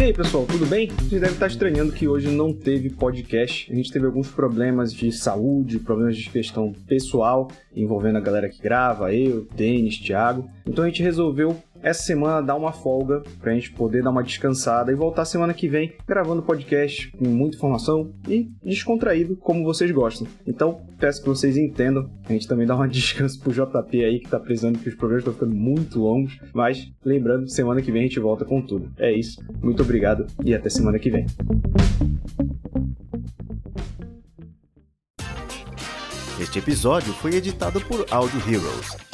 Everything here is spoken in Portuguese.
aí, pessoal, tudo bem? Você deve estar estranhando que hoje não teve podcast. A gente teve alguns problemas de saúde, problemas de questão pessoal envolvendo a galera que grava, eu, Denis, Thiago. Então a gente resolveu essa semana dar uma folga pra gente poder dar uma descansada e voltar semana que vem gravando podcast com muita informação e descontraído como vocês gostam. Então, peço que vocês entendam, a gente também dá uma descanso pro JP aí que tá precisando que os programas estão ficando muito longos, mas lembrando, semana que vem a gente volta com tudo. É isso. Muito obrigado e até semana que vem. Este episódio foi editado por Audio Heroes.